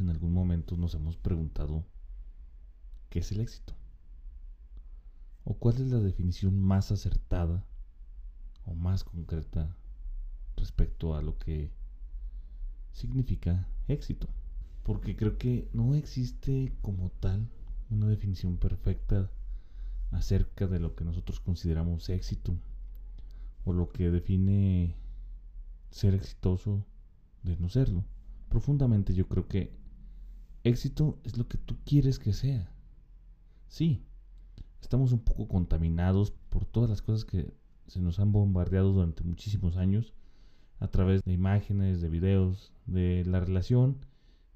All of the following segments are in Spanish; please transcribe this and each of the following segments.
en algún momento nos hemos preguntado qué es el éxito. ¿O cuál es la definición más acertada o más concreta respecto a lo que significa éxito? Porque creo que no existe como tal una definición perfecta acerca de lo que nosotros consideramos éxito o lo que define ser exitoso de no serlo. Profundamente yo creo que éxito es lo que tú quieres que sea. Sí, estamos un poco contaminados por todas las cosas que se nos han bombardeado durante muchísimos años a través de imágenes, de videos, de la relación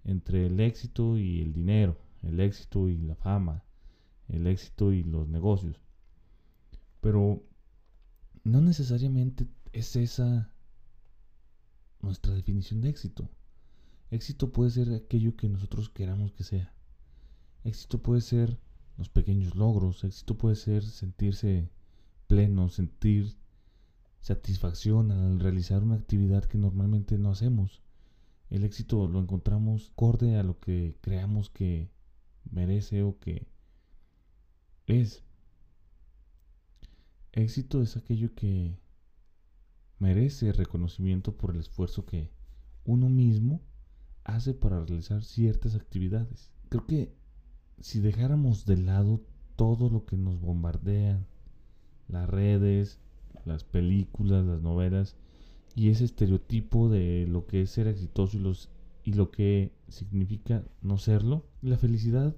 entre el éxito y el dinero, el éxito y la fama, el éxito y los negocios. Pero no necesariamente es esa nuestra definición de éxito. Éxito puede ser aquello que nosotros queramos que sea. Éxito puede ser los pequeños logros. Éxito puede ser sentirse pleno, sentir satisfacción al realizar una actividad que normalmente no hacemos. El éxito lo encontramos acorde a lo que creamos que merece o que es. Éxito es aquello que merece reconocimiento por el esfuerzo que uno mismo hace para realizar ciertas actividades. Creo que si dejáramos de lado todo lo que nos bombardean, las redes, las películas, las novelas y ese estereotipo de lo que es ser exitoso y, los, y lo que significa no serlo, la felicidad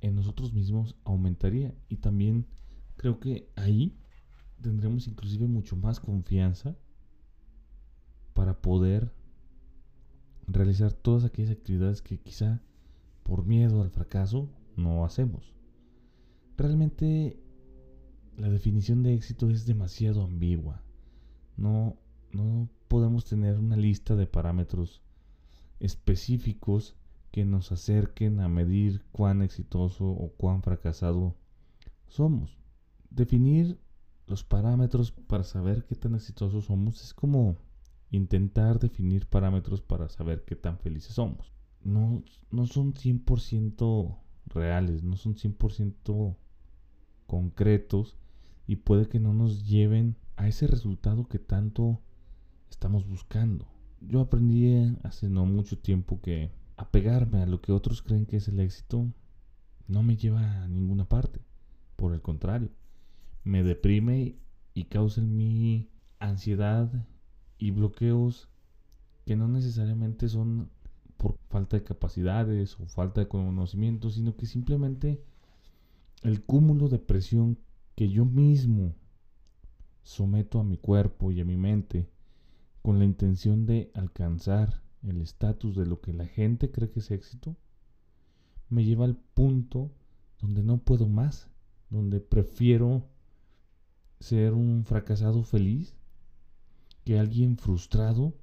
en nosotros mismos aumentaría y también creo que ahí tendremos inclusive mucho más confianza para poder realizar todas aquellas actividades que quizá por miedo al fracaso no hacemos. Realmente la definición de éxito es demasiado ambigua. No, no podemos tener una lista de parámetros específicos que nos acerquen a medir cuán exitoso o cuán fracasado somos. Definir los parámetros para saber qué tan exitosos somos es como intentar definir parámetros para saber qué tan felices somos. No, no son 100% reales, no son 100% concretos y puede que no nos lleven a ese resultado que tanto estamos buscando. Yo aprendí hace no mucho tiempo que apegarme a lo que otros creen que es el éxito no me lleva a ninguna parte. Por el contrario, me deprime y causa en mí ansiedad y bloqueos que no necesariamente son por falta de capacidades o falta de conocimiento, sino que simplemente el cúmulo de presión que yo mismo someto a mi cuerpo y a mi mente con la intención de alcanzar el estatus de lo que la gente cree que es éxito, me lleva al punto donde no puedo más, donde prefiero ser un fracasado feliz que alguien frustrado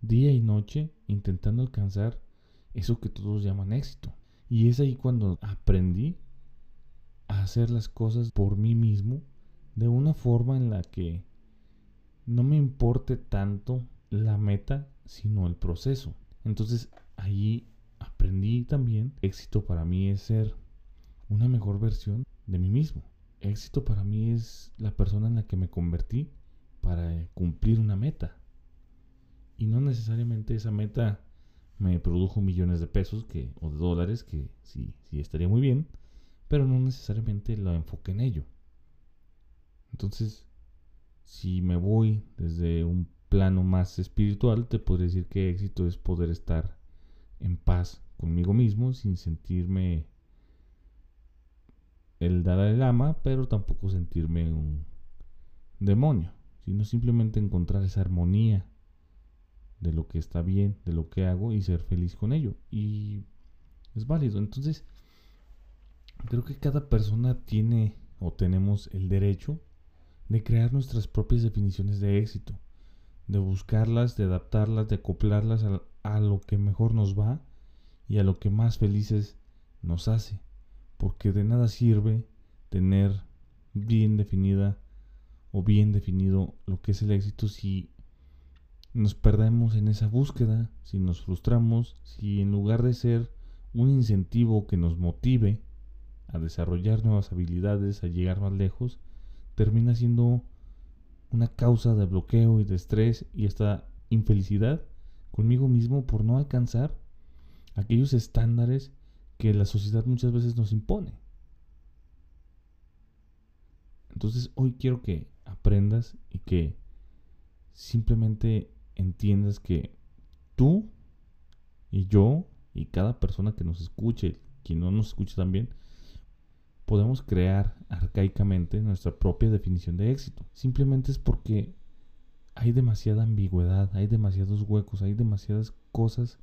día y noche intentando alcanzar eso que todos llaman éxito. Y es ahí cuando aprendí a hacer las cosas por mí mismo de una forma en la que no me importe tanto la meta, sino el proceso. Entonces allí aprendí también, éxito para mí es ser una mejor versión de mí mismo. Éxito para mí es la persona en la que me convertí para cumplir una meta. Y no necesariamente esa meta me produjo millones de pesos que, o de dólares, que sí, sí estaría muy bien, pero no necesariamente lo enfoqué en ello. Entonces, si me voy desde un plano más espiritual, te podría decir que éxito es poder estar en paz conmigo mismo sin sentirme el Dalai Lama, pero tampoco sentirme un demonio sino simplemente encontrar esa armonía de lo que está bien, de lo que hago y ser feliz con ello. Y es válido. Entonces, creo que cada persona tiene o tenemos el derecho de crear nuestras propias definiciones de éxito, de buscarlas, de adaptarlas, de acoplarlas a, a lo que mejor nos va y a lo que más felices nos hace. Porque de nada sirve tener bien definida o bien definido lo que es el éxito si nos perdemos en esa búsqueda, si nos frustramos, si en lugar de ser un incentivo que nos motive a desarrollar nuevas habilidades, a llegar más lejos, termina siendo una causa de bloqueo y de estrés y esta infelicidad conmigo mismo por no alcanzar aquellos estándares que la sociedad muchas veces nos impone. Entonces hoy quiero que aprendas y que simplemente entiendas que tú y yo y cada persona que nos escuche, quien no nos escuche también, podemos crear arcaicamente nuestra propia definición de éxito. Simplemente es porque hay demasiada ambigüedad, hay demasiados huecos, hay demasiadas cosas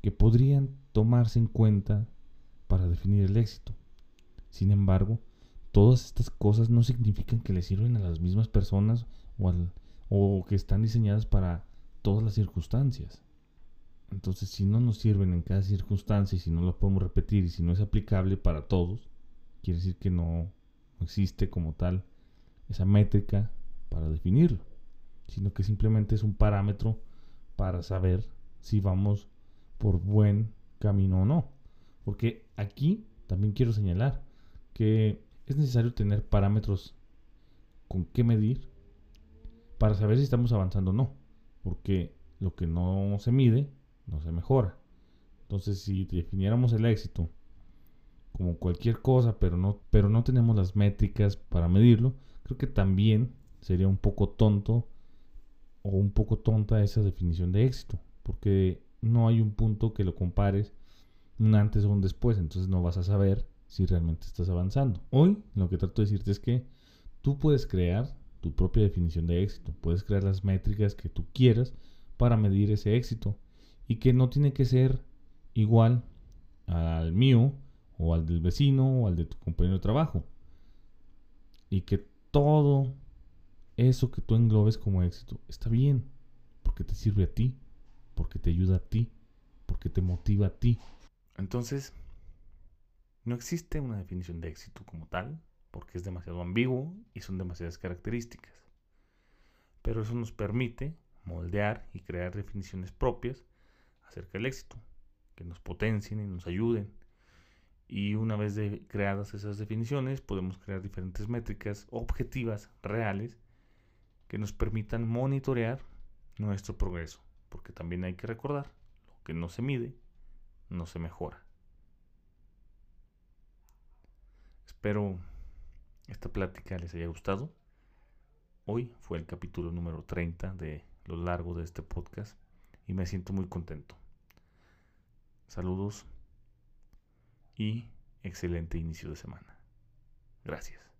que podrían tomarse en cuenta para definir el éxito. Sin embargo, todas estas cosas no significan que le sirven a las mismas personas o, que están diseñadas para todas las circunstancias. Entonces, si no nos sirven en cada circunstancia y si no lo podemos repetir y si no es aplicable para todos, quiere decir que no, existe como tal esa métrica para definirlo, sino que simplemente es un parámetro para saber si vamos por buen camino o no. Porque aquí también quiero señalar que es necesario tener parámetros con qué medir para saber si estamos avanzando o no. Porque lo que no se mide no se mejora. Entonces, si definiéramos el éxito como cualquier cosa, pero no, pero no tenemos las métricas para medirlo, creo que también sería un poco tonto o un poco tonta esa definición de éxito, porque no hay un punto que lo compares un antes o un después, entonces no vas a saber si realmente estás avanzando. Hoy lo que trato de decirte es que tú puedes crear tu propia definición de éxito, puedes crear las métricas que tú quieras para medir ese éxito y que no tiene que ser igual al mío o al del vecino o al de tu compañero de trabajo. Y que todo eso que tú englobes como éxito está bien, porque te sirve a ti, porque te ayuda a ti, porque te motiva a ti. Entonces, no existe una definición de éxito como tal, porque es demasiado ambiguo y son demasiadas características. Pero eso nos permite moldear y crear definiciones propias acerca del éxito, que nos potencien y nos ayuden y una vez creadas esas definiciones, podemos crear diferentes métricas objetivas, reales, que nos permitan monitorear nuestro progreso. Porque también hay que recordar, lo que no se mide, no se mejora. Espero esta plática les haya gustado. Hoy fue el capítulo número 30 de lo largo de este podcast y me siento muy contento. Saludos y excelente inicio de semana. Gracias.